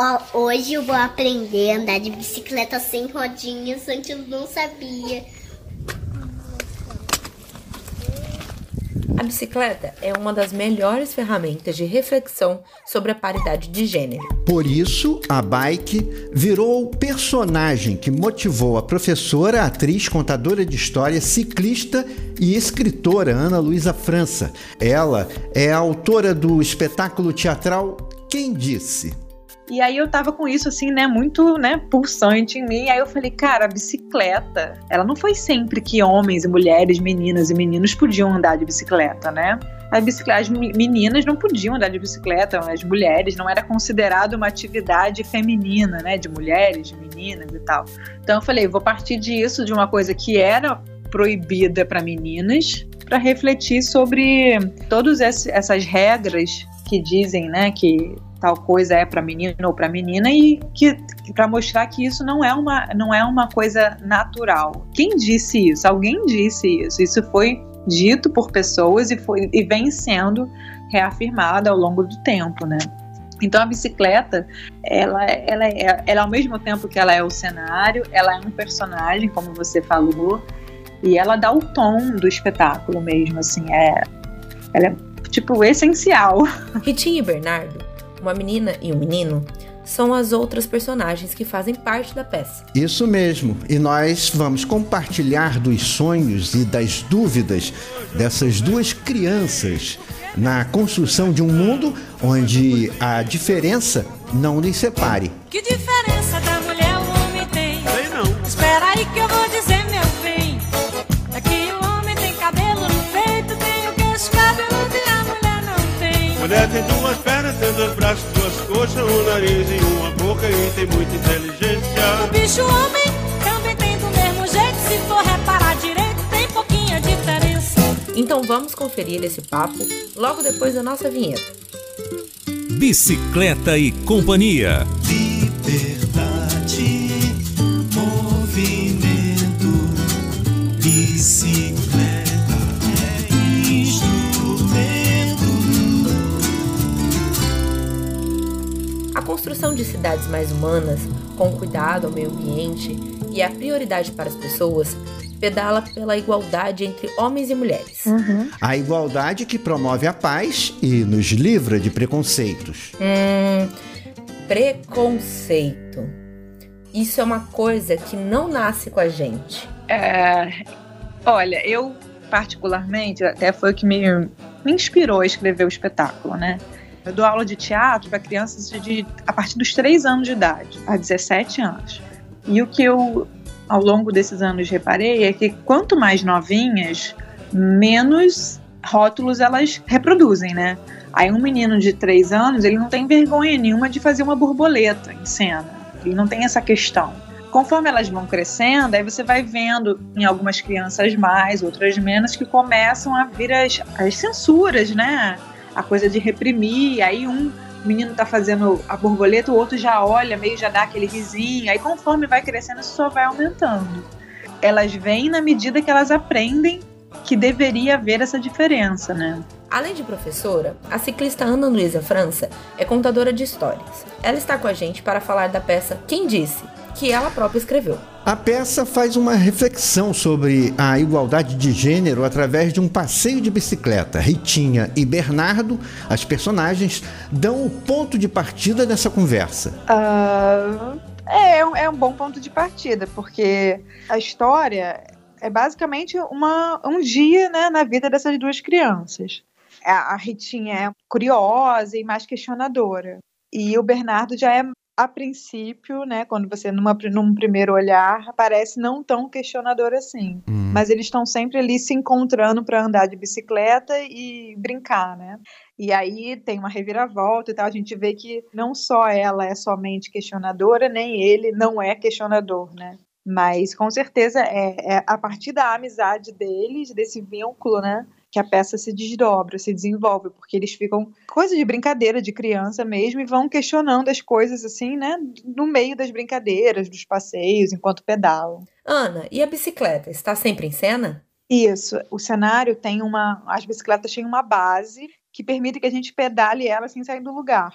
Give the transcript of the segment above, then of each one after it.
Ó, hoje eu vou aprender a andar de bicicleta sem rodinhas, antes eu não sabia. A bicicleta é uma das melhores ferramentas de reflexão sobre a paridade de gênero. Por isso, a bike virou o personagem que motivou a professora, atriz, contadora de história, ciclista e escritora Ana Luísa França. Ela é autora do espetáculo teatral Quem Disse? E aí eu tava com isso assim, né, muito, né, pulsante em mim. Aí eu falei, cara, a bicicleta, ela não foi sempre que homens e mulheres, meninas e meninos podiam andar de bicicleta, né? As, as meninas não podiam andar de bicicleta, as mulheres não era considerado uma atividade feminina, né, de mulheres, de meninas e tal. Então eu falei, vou partir disso, de uma coisa que era proibida para meninas, para refletir sobre todas essas regras que dizem, né, que tal coisa é para menino ou para menina e que para mostrar que isso não é uma não é uma coisa natural. Quem disse isso? Alguém disse isso. Isso foi dito por pessoas e foi e vem sendo reafirmado ao longo do tempo, né? Então a bicicleta, ela, ela, é, ela ao mesmo tempo que ela é o cenário, ela é um personagem, como você falou, e ela dá o tom do espetáculo mesmo, assim, é, ela é tipo essencial. Ritinha e Bernardo uma menina e um menino, são as outras personagens que fazem parte da peça. Isso mesmo, e nós vamos compartilhar dos sonhos e das dúvidas dessas duas crianças na construção de um mundo onde a diferença não lhes separe. Que diferença da mulher o homem tem? Sei não. Espera aí que eu vou dizer, meu bem. É que o homem tem cabelo no peito, tem o queixo cabeludo e a mulher não tem. Mulher tem duas pernas dois braços, duas coxas, um nariz e uma boca e tem muita inteligência. O bicho homem também tem do mesmo jeito, se for reparar direito, tem pouquinha diferença. Então vamos conferir esse papo logo depois da nossa vinheta. Bicicleta e Companhia. Construção de cidades mais humanas, com cuidado ao meio ambiente e a prioridade para as pessoas, pedala pela igualdade entre homens e mulheres. Uhum. A igualdade que promove a paz e nos livra de preconceitos. Hum, preconceito. Isso é uma coisa que não nasce com a gente. É, olha, eu particularmente, até foi o que me, me inspirou a escrever o espetáculo, né? Eu dou aula de teatro para crianças de, a partir dos 3 anos de idade, a 17 anos. E o que eu, ao longo desses anos, reparei é que quanto mais novinhas, menos rótulos elas reproduzem, né? Aí um menino de 3 anos, ele não tem vergonha nenhuma de fazer uma borboleta em cena. Ele não tem essa questão. Conforme elas vão crescendo, aí você vai vendo em algumas crianças mais, outras menos, que começam a vir as, as censuras, né? A coisa de reprimir, aí um menino tá fazendo a borboleta, o outro já olha, meio já dá aquele risinho, aí conforme vai crescendo isso só vai aumentando. Elas vêm na medida que elas aprendem que deveria haver essa diferença, né? Além de professora, a ciclista Ana Luísa França é contadora de histórias. Ela está com a gente para falar da peça Quem Disse, que ela própria escreveu. A peça faz uma reflexão sobre a igualdade de gênero através de um passeio de bicicleta. Ritinha e Bernardo, as personagens, dão o ponto de partida dessa conversa. Uh, é, é um bom ponto de partida, porque a história é basicamente uma, um dia né, na vida dessas duas crianças. A Ritinha é curiosa e mais questionadora. E o Bernardo já é a princípio, né, quando você numa, num primeiro olhar parece não tão questionador assim, hum. mas eles estão sempre ali se encontrando para andar de bicicleta e brincar, né? E aí tem uma reviravolta e tal, a gente vê que não só ela é somente questionadora, nem ele não é questionador, né? Mas com certeza é, é a partir da amizade deles, desse vínculo, né? Que a peça se desdobra, se desenvolve, porque eles ficam coisa de brincadeira de criança mesmo e vão questionando as coisas assim, né, no meio das brincadeiras, dos passeios, enquanto pedalam. Ana, e a bicicleta está sempre em cena? Isso, o cenário tem uma, as bicicletas têm uma base que permite que a gente pedale ela sem sair do lugar.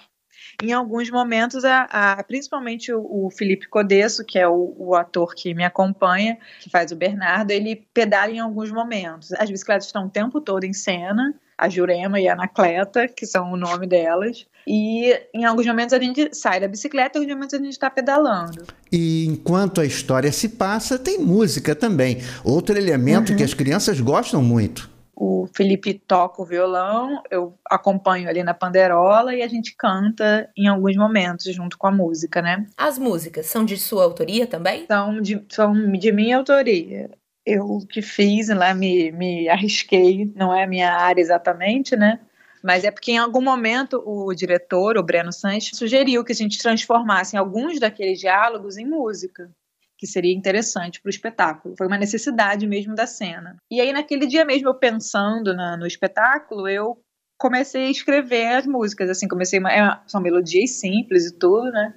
Em alguns momentos, a, a principalmente o, o, Felipe Codesso, que é o, o, ator que me acompanha, que faz o Bernardo, ele pedala em alguns momentos. As bicicletas estão o tempo todo em cena, a Jurema e a Anacleta, que são o nome delas. E em alguns momentos a gente sai da bicicleta, em alguns momentos a gente está pedalando. E enquanto a história se passa, tem música também. Outro elemento uhum. que as crianças gostam muito. O Felipe toca o violão, eu acompanho ali na panderola e a gente canta em alguns momentos junto com a música, né? As músicas são de sua autoria também? São de, são de minha autoria eu que fiz, lá né, me, me arrisquei, não é a minha área exatamente, né? Mas é porque em algum momento o diretor, o Breno Sanches, sugeriu que a gente transformasse alguns daqueles diálogos em música, que seria interessante para o espetáculo. Foi uma necessidade mesmo da cena. E aí, naquele dia mesmo, eu pensando na, no espetáculo, eu comecei a escrever as músicas. Assim, comecei. É, são melodias simples e tudo, né?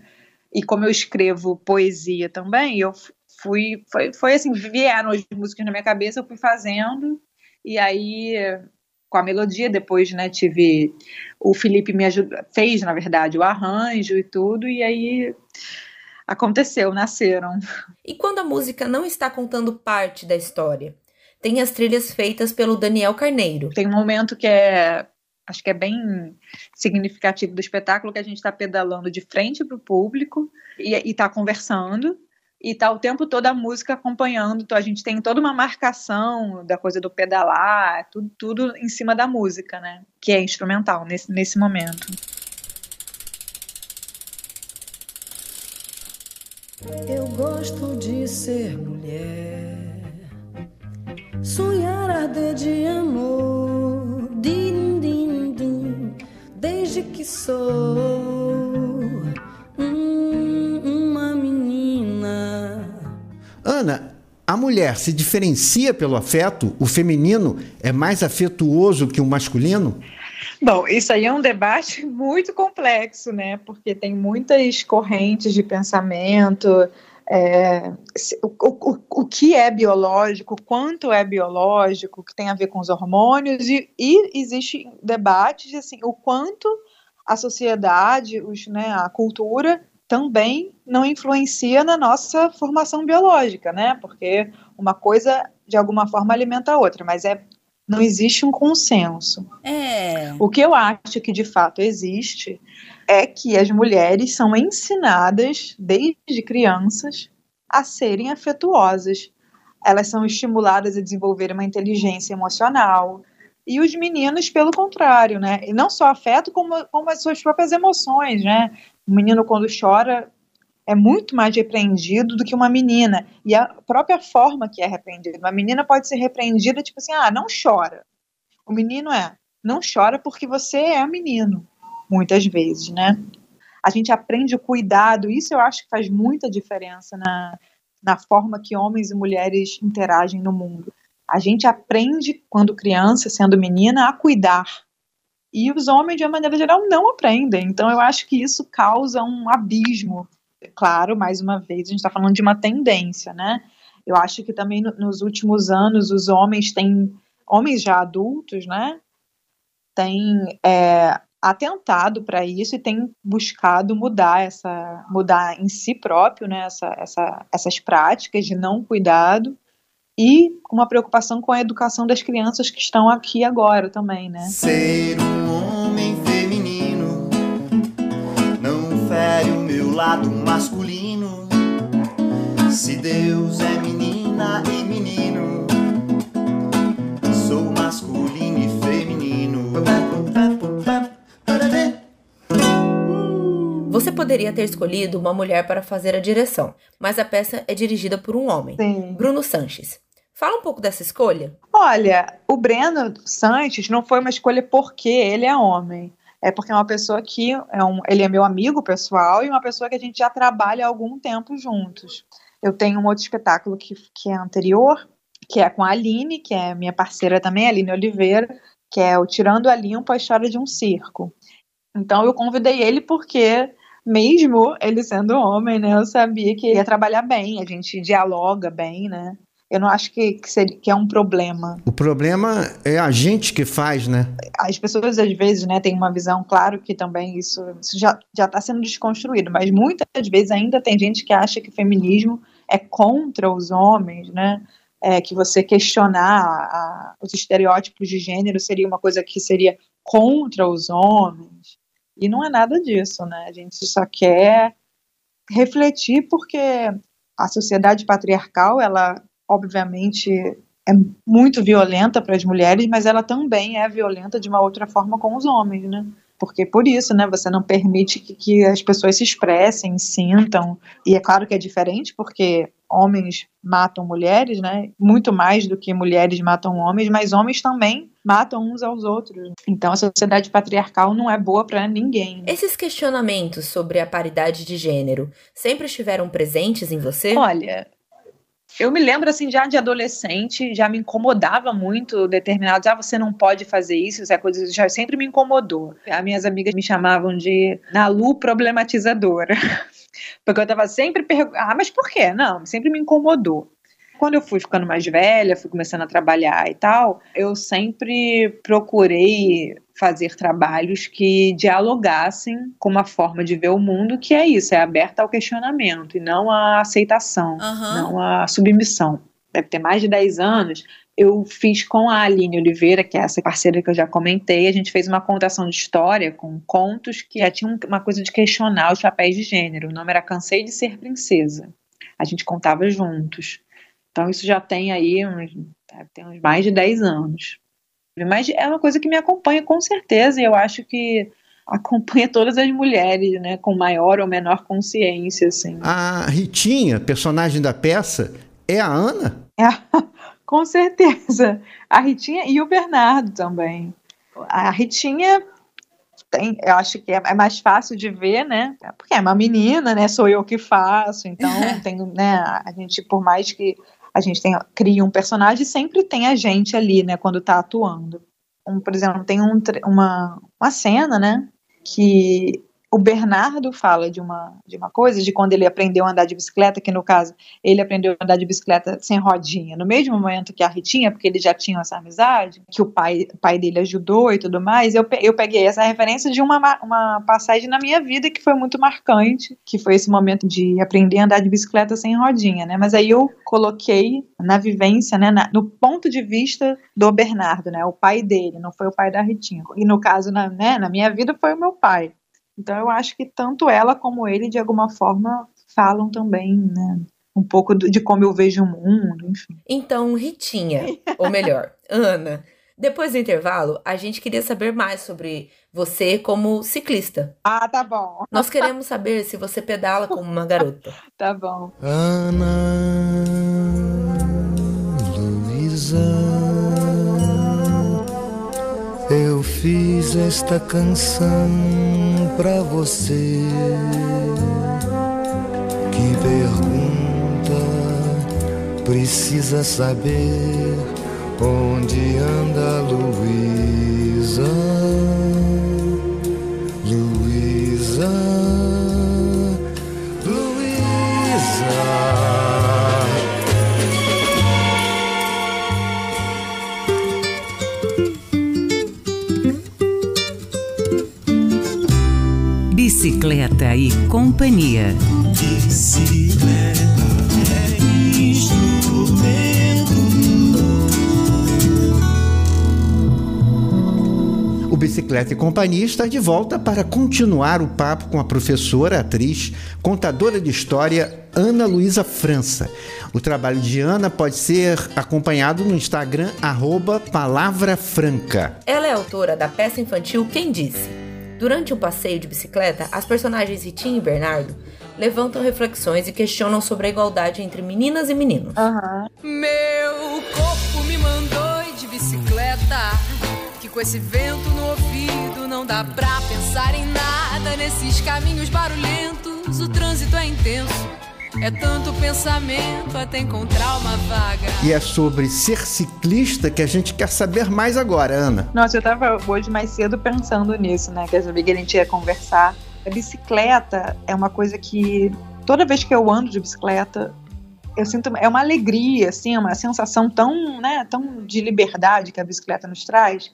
E como eu escrevo poesia também, eu fui, foi, foi assim, vieram as músicas na minha cabeça, eu fui fazendo, e aí com a melodia, depois, né, tive, o Felipe me ajudou, fez, na verdade, o arranjo e tudo, e aí aconteceu, nasceram. E quando a música não está contando parte da história? Tem as trilhas feitas pelo Daniel Carneiro. Tem um momento que é acho que é bem significativo do espetáculo que a gente está pedalando de frente para o público e está conversando e tá o tempo todo a música acompanhando. Então a gente tem toda uma marcação da coisa do pedalar, tudo, tudo em cima da música, né? Que é instrumental nesse, nesse momento. Eu gosto de ser mulher, sonhar arder de amor, din, din, din, desde que sou Ana, a mulher se diferencia pelo afeto? O feminino é mais afetuoso que o masculino? Bom, isso aí é um debate muito complexo, né? Porque tem muitas correntes de pensamento. É, o, o, o que é biológico, quanto é biológico, que tem a ver com os hormônios, e, e existe debates assim, o quanto a sociedade, os, né, a cultura também não influencia na nossa formação biológica, né? Porque uma coisa de alguma forma alimenta a outra, mas é não existe um consenso. É. O que eu acho que de fato existe é que as mulheres são ensinadas desde crianças a serem afetuosas. Elas são estimuladas a desenvolver uma inteligência emocional. E os meninos, pelo contrário, né? E não só afeto, como, como as suas próprias emoções, né? O menino, quando chora, é muito mais repreendido do que uma menina. E a própria forma que é repreendido. Uma menina pode ser repreendida, tipo assim, ah, não chora. O menino é, não chora porque você é menino, muitas vezes, né? A gente aprende o cuidado, isso eu acho que faz muita diferença na, na forma que homens e mulheres interagem no mundo. A gente aprende, quando criança, sendo menina, a cuidar, e os homens, de uma maneira geral, não aprendem. Então, eu acho que isso causa um abismo. Claro, mais uma vez, a gente está falando de uma tendência, né? Eu acho que também no, nos últimos anos os homens têm, homens já adultos, né? Têm é, atentado para isso e têm buscado mudar essa, mudar em si próprio, né? Essa, essa, essas práticas de não cuidado e uma preocupação com a educação das crianças que estão aqui agora também, né? Ser um fere lado masculino. Se Deus é menina e menino, sou masculino e feminino. Você poderia ter escolhido uma mulher para fazer a direção, mas a peça é dirigida por um homem, Sim. Bruno Sanches. Fala um pouco dessa escolha. Olha, o Breno Sanches não foi uma escolha porque ele é homem é porque é uma pessoa que é um, ele é meu amigo pessoal e uma pessoa que a gente já trabalha há algum tempo juntos. Eu tenho um outro espetáculo que, que é anterior, que é com a Aline, que é minha parceira também, a Aline Oliveira, que é o Tirando a Limpo, a história de um circo. Então eu convidei ele porque, mesmo ele sendo homem, né, eu sabia que ia trabalhar bem, a gente dialoga bem, né? Eu não acho que, que, seria, que é um problema. O problema é a gente que faz, né? As pessoas, às vezes, né, têm uma visão, claro que também isso, isso já está sendo desconstruído, mas muitas vezes ainda tem gente que acha que feminismo é contra os homens, né? É, que você questionar a, os estereótipos de gênero seria uma coisa que seria contra os homens. E não é nada disso, né? A gente só quer refletir porque a sociedade patriarcal, ela obviamente é muito violenta para as mulheres, mas ela também é violenta de uma outra forma com os homens, né? Porque por isso, né, você não permite que, que as pessoas se expressem, sintam. E é claro que é diferente, porque homens matam mulheres, né? Muito mais do que mulheres matam homens, mas homens também matam uns aos outros. Então a sociedade patriarcal não é boa para ninguém. Esses questionamentos sobre a paridade de gênero sempre estiveram presentes em você? Olha, eu me lembro assim já de adolescente, já me incomodava muito determinados, ah, você não pode fazer isso, essa coisa já sempre me incomodou. As minhas amigas me chamavam de Nalu problematizadora. Porque eu estava sempre perguntando, ah, mas por quê? Não, sempre me incomodou. Quando eu fui ficando mais velha, fui começando a trabalhar e tal, eu sempre procurei fazer trabalhos que dialogassem com uma forma de ver o mundo que é isso, é aberta ao questionamento e não à aceitação, uhum. não à submissão. Deve ter mais de 10 anos, eu fiz com a Aline Oliveira, que é essa parceira que eu já comentei, a gente fez uma contação de história com contos que já tinham uma coisa de questionar os papéis de gênero. O nome era Cansei de Ser Princesa. A gente contava juntos. Então isso já tem aí uns, tem uns mais de 10 anos. Mas é uma coisa que me acompanha com certeza, e eu acho que acompanha todas as mulheres, né, com maior ou menor consciência, assim. A Ritinha, personagem da peça, é a Ana? É, com certeza. A Ritinha e o Bernardo também. A Ritinha tem, eu acho que é, é, mais fácil de ver, né? Porque é uma menina, né? Sou eu que faço, então tem, né? A gente, por mais que a gente tem, cria um personagem, sempre tem a gente ali, né, quando tá atuando. Um, por exemplo, tem um, uma, uma cena, né, que o Bernardo fala de uma, de uma coisa, de quando ele aprendeu a andar de bicicleta, que no caso ele aprendeu a andar de bicicleta sem rodinha, no mesmo momento que a Ritinha, porque eles já tinham essa amizade, que o pai, pai dele ajudou e tudo mais, eu, eu peguei essa referência de uma, uma passagem na minha vida que foi muito marcante, que foi esse momento de aprender a andar de bicicleta sem rodinha, né? Mas aí eu coloquei na vivência, né, na, no ponto de vista do Bernardo, né? O pai dele, não foi o pai da Ritinha. E no caso, na, né, na minha vida, foi o meu pai. Então eu acho que tanto ela como ele, de alguma forma, falam também, né? Um pouco de como eu vejo o mundo, enfim. Então, Ritinha, ou melhor, Ana, depois do intervalo, a gente queria saber mais sobre você como ciclista. Ah, tá bom. Nós queremos saber se você pedala como uma garota. tá bom. Ana Luísa eu fiz esta canção pra você que pergunta, precisa saber onde anda Luísa. Bicicleta e Companhia. Bicicleta é instrumento. O Bicicleta e Companhia está de volta para continuar o papo com a professora, atriz, contadora de história Ana Luísa França. O trabalho de Ana pode ser acompanhado no Instagram, arroba Palavra Franca. Ela é autora da peça infantil Quem Disse? Durante um passeio de bicicleta, as personagens Ritinha e Bernardo levantam reflexões e questionam sobre a igualdade entre meninas e meninos. Uhum. Meu corpo me mandou ir de bicicleta, que com esse vento no ouvido não dá pra pensar em nada nesses caminhos barulhentos. O trânsito é intenso é tanto pensamento até encontrar uma vaga. E é sobre ser ciclista que a gente quer saber mais agora, Ana. Nossa, eu tava hoje mais cedo pensando nisso, né? Que eu sabia que a gente ia conversar. A bicicleta é uma coisa que toda vez que eu ando de bicicleta, eu sinto é uma alegria, assim, uma sensação tão, né, tão de liberdade que a bicicleta nos traz,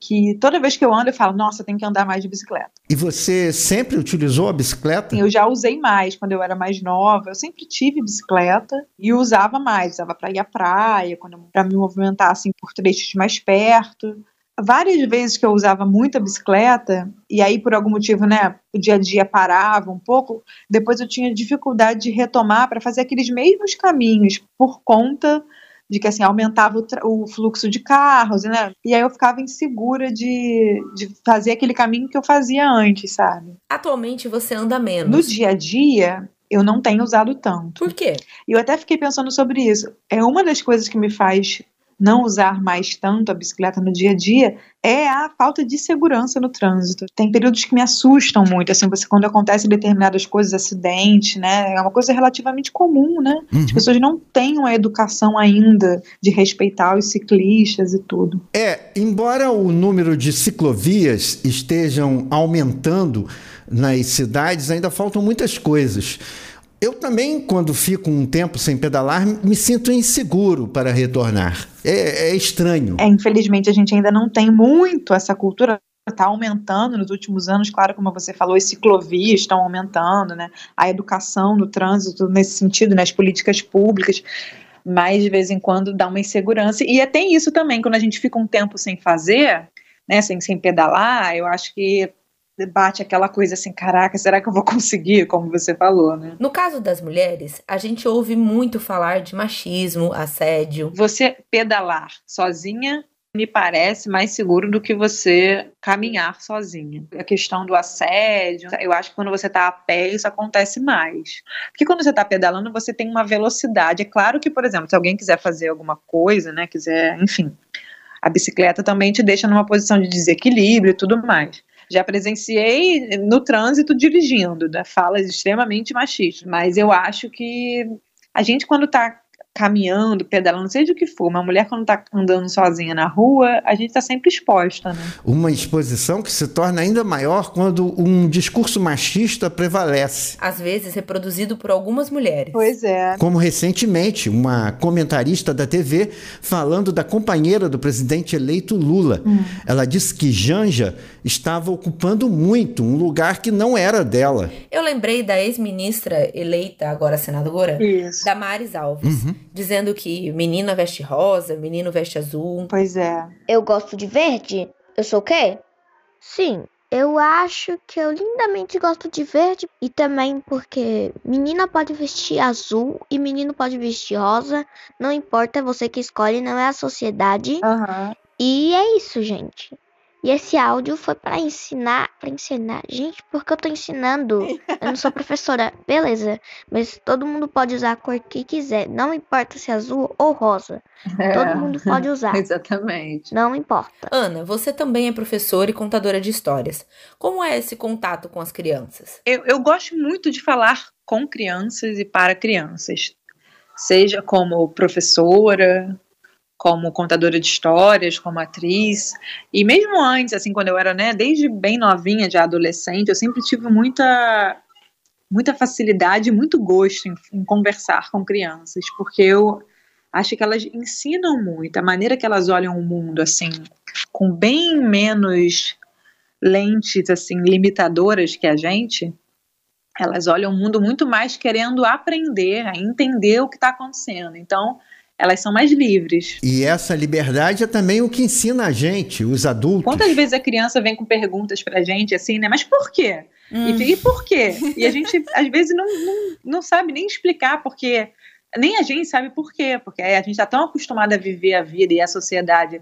que toda vez que eu ando eu falo, nossa, tem que andar mais de bicicleta. E você sempre utilizou a bicicleta? Eu já usei mais quando eu era mais nova. Eu sempre tive bicicleta e usava mais, usava para ir à praia, para me movimentar assim por trechos mais perto várias vezes que eu usava muita bicicleta, e aí por algum motivo, né, o dia a dia parava um pouco, depois eu tinha dificuldade de retomar para fazer aqueles mesmos caminhos, por conta de que assim aumentava o, o, fluxo de carros, né? E aí eu ficava insegura de, de fazer aquele caminho que eu fazia antes, sabe? Atualmente você anda menos. No dia a dia, eu não tenho usado tanto. Por quê? E eu até fiquei pensando sobre isso. É uma das coisas que me faz não usar mais tanto a bicicleta no dia a dia é a falta de segurança no trânsito. Tem períodos que me assustam muito, assim, você quando acontece determinadas coisas, acidente, né? É uma coisa relativamente comum, né? Uhum. As pessoas não têm a educação ainda de respeitar os ciclistas e tudo. É, embora o número de ciclovias estejam aumentando nas cidades, ainda faltam muitas coisas. Eu também, quando fico um tempo sem pedalar, me sinto inseguro para retornar. É, é estranho. É, infelizmente, a gente ainda não tem muito essa cultura está aumentando nos últimos anos, claro, como você falou, as ciclovias estão aumentando, né? A educação no trânsito nesse sentido, nas né? políticas públicas, mas de vez em quando dá uma insegurança. E é, tem isso também, quando a gente fica um tempo sem fazer, né, sem, sem pedalar, eu acho que bate aquela coisa assim, caraca, será que eu vou conseguir, como você falou, né? No caso das mulheres, a gente ouve muito falar de machismo, assédio. Você pedalar sozinha me parece mais seguro do que você caminhar sozinha. A questão do assédio, eu acho que quando você está a pé isso acontece mais. Porque quando você está pedalando, você tem uma velocidade. É claro que, por exemplo, se alguém quiser fazer alguma coisa, né, quiser, enfim, a bicicleta também te deixa numa posição de desequilíbrio e tudo mais. Já presenciei no trânsito dirigindo, né, falas extremamente machistas, mas eu acho que a gente, quando está caminhando, pedalando, seja o que for, uma mulher quando está andando sozinha na rua, a gente está sempre exposta, né? Uma exposição que se torna ainda maior quando um discurso machista prevalece. Às vezes reproduzido por algumas mulheres. Pois é. Como recentemente, uma comentarista da TV falando da companheira do presidente eleito Lula. Hum. Ela disse que Janja estava ocupando muito um lugar que não era dela. Eu lembrei da ex-ministra eleita, agora senadora, Isso. Damares Alves. Uhum dizendo que menina veste rosa, menino veste azul. Pois é. Eu gosto de verde? Eu sou o quê? Sim, eu acho que eu lindamente gosto de verde e também porque menina pode vestir azul e menino pode vestir rosa. Não importa, é você que escolhe, não é a sociedade. Uhum. E é isso, gente. E esse áudio foi para ensinar, para ensinar, gente, porque eu tô ensinando. Eu não sou professora, beleza? Mas todo mundo pode usar a cor que quiser, não importa se é azul ou rosa. É, todo mundo pode usar. Exatamente. Não importa. Ana, você também é professora e contadora de histórias. Como é esse contato com as crianças? Eu, eu gosto muito de falar com crianças e para crianças. Seja como professora, como contadora de histórias, como atriz. E mesmo antes, assim, quando eu era, né, desde bem novinha, de adolescente, eu sempre tive muita muita facilidade, muito gosto em, em conversar com crianças, porque eu acho que elas ensinam muito, a maneira que elas olham o mundo, assim, com bem menos lentes, assim, limitadoras que a gente, elas olham o mundo muito mais querendo aprender, a entender o que está acontecendo. Então, elas são mais livres. E essa liberdade é também o que ensina a gente, os adultos. Quantas vezes a criança vem com perguntas pra gente assim, né? Mas por quê? Hum. E, e por quê? E a gente, às vezes, não, não, não sabe nem explicar porque nem a gente sabe por quê, porque a gente está tão acostumado a viver a vida e a sociedade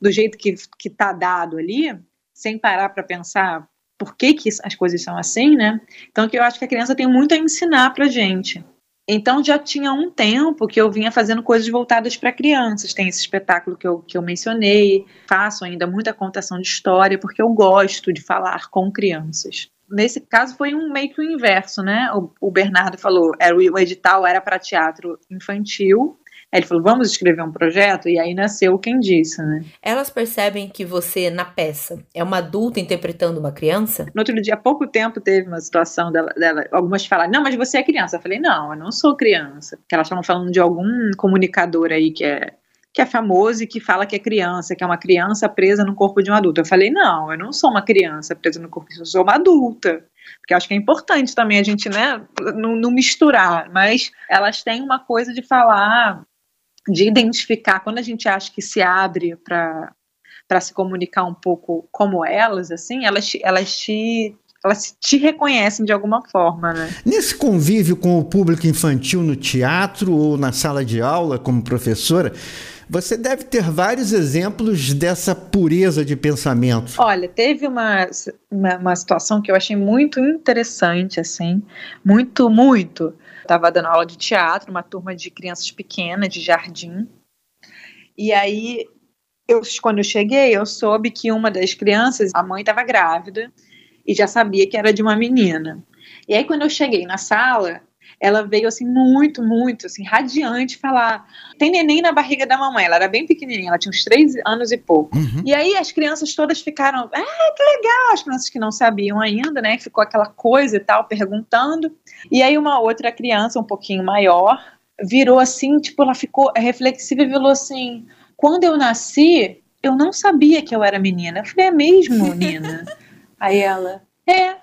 do jeito que está dado ali, sem parar para pensar por que, que as coisas são assim, né? Então, que eu acho que a criança tem muito a ensinar para gente. Então já tinha um tempo que eu vinha fazendo coisas voltadas para crianças. Tem esse espetáculo que eu, que eu mencionei, faço ainda muita contação de história, porque eu gosto de falar com crianças. Nesse caso foi um meio que o inverso, né? O, o Bernardo falou, era o edital era para teatro infantil Aí ele falou, vamos escrever um projeto? E aí nasceu Quem Disse, né? Elas percebem que você, na peça, é uma adulta interpretando uma criança? No outro dia, há pouco tempo, teve uma situação dela, dela algumas falaram, não, mas você é criança. Eu falei, não, eu não sou criança. Porque elas estavam falando de algum comunicador aí que é que é famoso e que fala que é criança, que é uma criança presa no corpo de um adulto. Eu falei, não, eu não sou uma criança presa no corpo, eu sou uma adulta. Porque acho que é importante também a gente, né, não, não misturar, mas elas têm uma coisa de falar, de identificar, quando a gente acha que se abre para para se comunicar um pouco como elas, assim, elas, elas te elas te reconhecem de alguma forma, né? Nesse convívio com o público infantil no teatro ou na sala de aula como professora, você deve ter vários exemplos dessa pureza de pensamento. Olha, teve uma, uma, uma situação que eu achei muito interessante, assim, muito, muito. Estava dando aula de teatro, uma turma de crianças pequenas, de jardim, e aí, eu, quando eu cheguei, eu soube que uma das crianças, a mãe estava grávida, e já sabia que era de uma menina. E aí, quando eu cheguei na sala, ela veio assim muito, muito, assim, radiante falar. Tem neném na barriga da mamãe, ela era bem pequenininha, ela tinha uns três anos e pouco. Uhum. E aí as crianças todas ficaram, ah, que legal, as crianças que não sabiam ainda, né, ficou aquela coisa e tal, perguntando. E aí uma outra criança, um pouquinho maior, virou assim, tipo, ela ficou reflexiva e falou assim: quando eu nasci, eu não sabia que eu era menina. Eu falei, é mesmo, Nina? aí ela, é,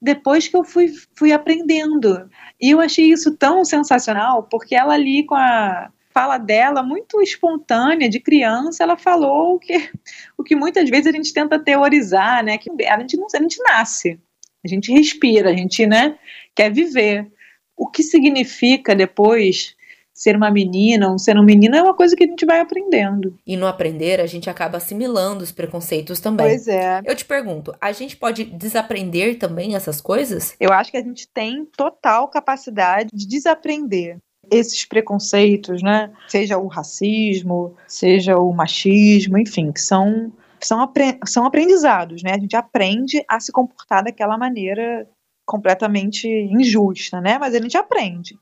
depois que eu fui, fui aprendendo. E eu achei isso tão sensacional, porque ela ali com a fala dela muito espontânea, de criança, ela falou o que, o que muitas vezes a gente tenta teorizar, né? Que a gente, não, a gente nasce, a gente respira, a gente né, quer viver. O que significa depois ser uma menina ou ser um menino é uma coisa que a gente vai aprendendo. E no aprender, a gente acaba assimilando os preconceitos também. Pois é. Eu te pergunto, a gente pode desaprender também essas coisas? Eu acho que a gente tem total capacidade de desaprender esses preconceitos, né? Seja o racismo, seja o machismo, enfim, que são são, apre são aprendizados, né? A gente aprende a se comportar daquela maneira completamente injusta, né? Mas a gente aprende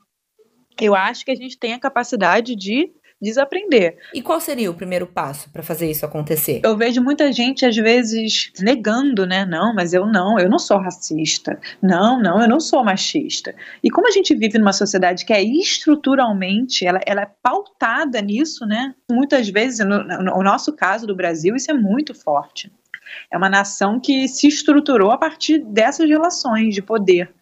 eu acho que a gente tem a capacidade de desaprender. E qual seria o primeiro passo para fazer isso acontecer? Eu vejo muita gente às vezes negando, né? Não, mas eu não, eu não sou racista. Não, não, eu não sou machista. E como a gente vive numa sociedade que é estruturalmente, ela, ela é pautada nisso, né? Muitas vezes, no, no nosso caso do Brasil, isso é muito forte. É uma nação que se estruturou a partir dessas relações de poder.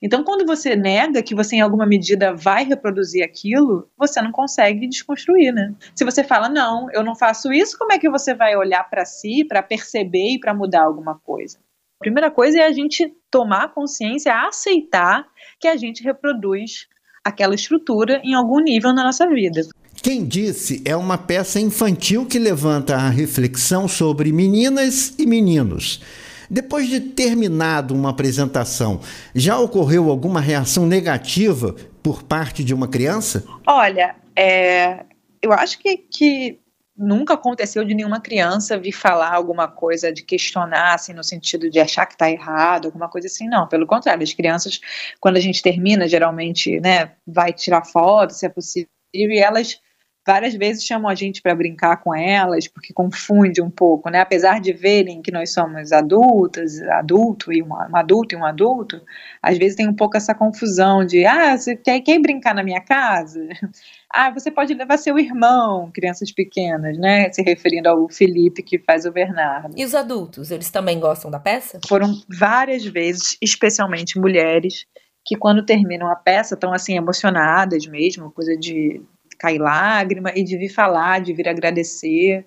Então, quando você nega que você, em alguma medida, vai reproduzir aquilo, você não consegue desconstruir, né? Se você fala, não, eu não faço isso, como é que você vai olhar para si, para perceber e para mudar alguma coisa? A primeira coisa é a gente tomar consciência, aceitar que a gente reproduz aquela estrutura em algum nível na nossa vida. Quem disse é uma peça infantil que levanta a reflexão sobre meninas e meninos depois de terminado uma apresentação, já ocorreu alguma reação negativa por parte de uma criança? Olha, é, eu acho que, que nunca aconteceu de nenhuma criança vir falar alguma coisa, de questionar, assim, no sentido de achar que está errado, alguma coisa assim, não. Pelo contrário, as crianças, quando a gente termina, geralmente, né, vai tirar foto, se é possível, e elas várias vezes chamam a gente para brincar com elas, porque confunde um pouco, né? Apesar de verem que nós somos adultas, adulto e uma, um adulto e um adulto, às vezes tem um pouco essa confusão de, ah, você quer, quer brincar na minha casa? Ah, você pode levar seu irmão, crianças pequenas, né? Se referindo ao Felipe que faz o Bernardo. E os adultos, eles também gostam da peça? Foram várias vezes, especialmente mulheres, que quando terminam a peça estão assim emocionadas mesmo, coisa de cair lágrima e de vir falar, de vir agradecer.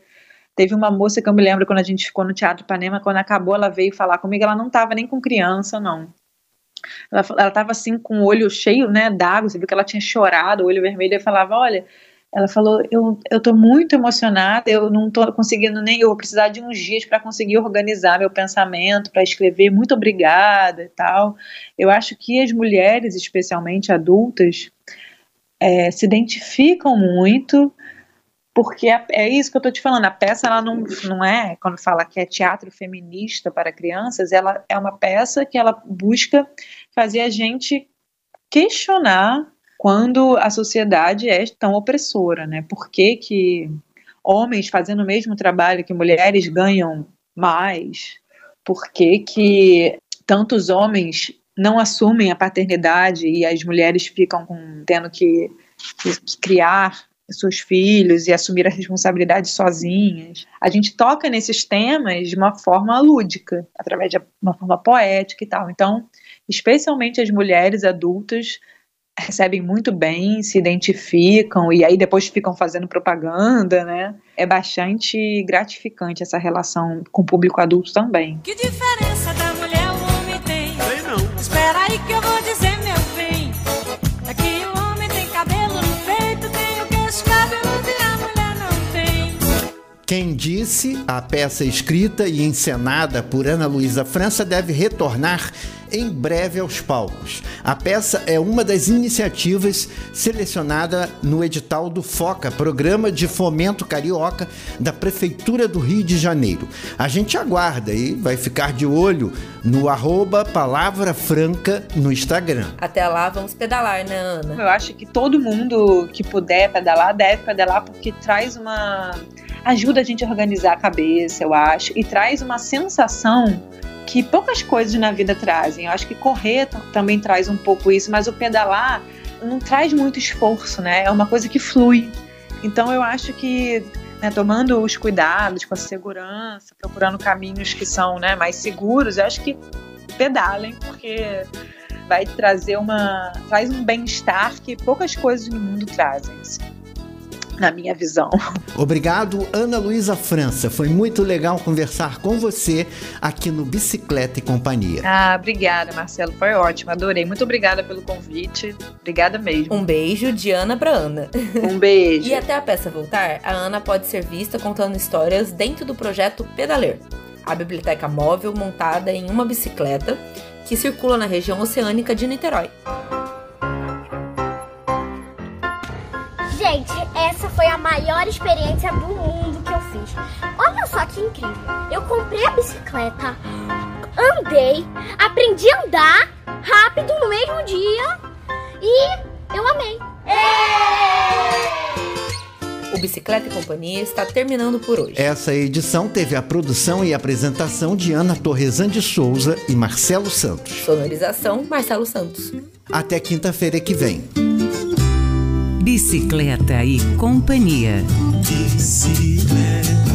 Teve uma moça que eu me lembro quando a gente ficou no Teatro Ipanema, quando acabou, ela veio falar comigo, ela não estava nem com criança, não. Ela estava assim com o olho cheio, né, d'água, você viu que ela tinha chorado, o olho vermelho, e falava, olha, ela falou, eu, eu muito emocionada, eu não tô conseguindo nem, eu vou precisar de uns dias para conseguir organizar meu pensamento, para escrever, muito obrigada e tal. Eu acho que as mulheres, especialmente adultas, é, se identificam muito, porque é, é, isso que eu estou te falando, a peça ela não, não é, quando fala que é teatro feminista para crianças, ela é uma peça que ela busca fazer a gente questionar quando a sociedade é tão opressora, né? Por que, que homens fazendo o mesmo trabalho que mulheres ganham mais? Por que, que tantos homens não assumem a paternidade e as mulheres ficam com, tendo que, que, que criar seus filhos e assumir a responsabilidade sozinhas. A gente toca nesses temas de uma forma lúdica, através de uma forma poética e tal. Então, especialmente as mulheres adultas recebem muito bem, se identificam e aí depois ficam fazendo propaganda, né? É bastante gratificante essa relação com o público adulto também. Que diferença Quem disse, a peça escrita e encenada por Ana Luísa França deve retornar em breve aos palcos. A peça é uma das iniciativas selecionada no edital do FOCA, Programa de Fomento Carioca da Prefeitura do Rio de Janeiro. A gente aguarda e vai ficar de olho no arroba Palavra Franca no Instagram. Até lá, vamos pedalar, né, Ana? Eu acho que todo mundo que puder pedalar deve pedalar porque traz uma ajuda a gente a organizar a cabeça, eu acho, e traz uma sensação que poucas coisas na vida trazem. Eu acho que correr também traz um pouco isso, mas o pedalar não traz muito esforço, né? É uma coisa que flui. Então eu acho que né, tomando os cuidados com a segurança, procurando caminhos que são né, mais seguros, eu acho que pedalem, porque vai trazer uma. traz um bem-estar que poucas coisas no mundo trazem. Assim na minha visão. Obrigado, Ana Luísa França. Foi muito legal conversar com você aqui no Bicicleta e Companhia. Ah, obrigada, Marcelo. Foi ótimo. Adorei. Muito obrigada pelo convite. Obrigada mesmo. Um beijo de Ana pra Ana. Um beijo. e até a peça voltar, a Ana pode ser vista contando histórias dentro do projeto Pedaler, a biblioteca móvel montada em uma bicicleta que circula na região oceânica de Niterói. Essa foi a maior experiência do mundo que eu fiz. Olha só que incrível. Eu comprei a bicicleta, andei, aprendi a andar rápido no mesmo dia e eu amei. O Bicicleta e Companhia está terminando por hoje. Essa edição teve a produção e apresentação de Ana Torresan de Souza e Marcelo Santos. Sonorização Marcelo Santos. Até quinta-feira que vem. Bicicleta e Companhia. Bicicleta.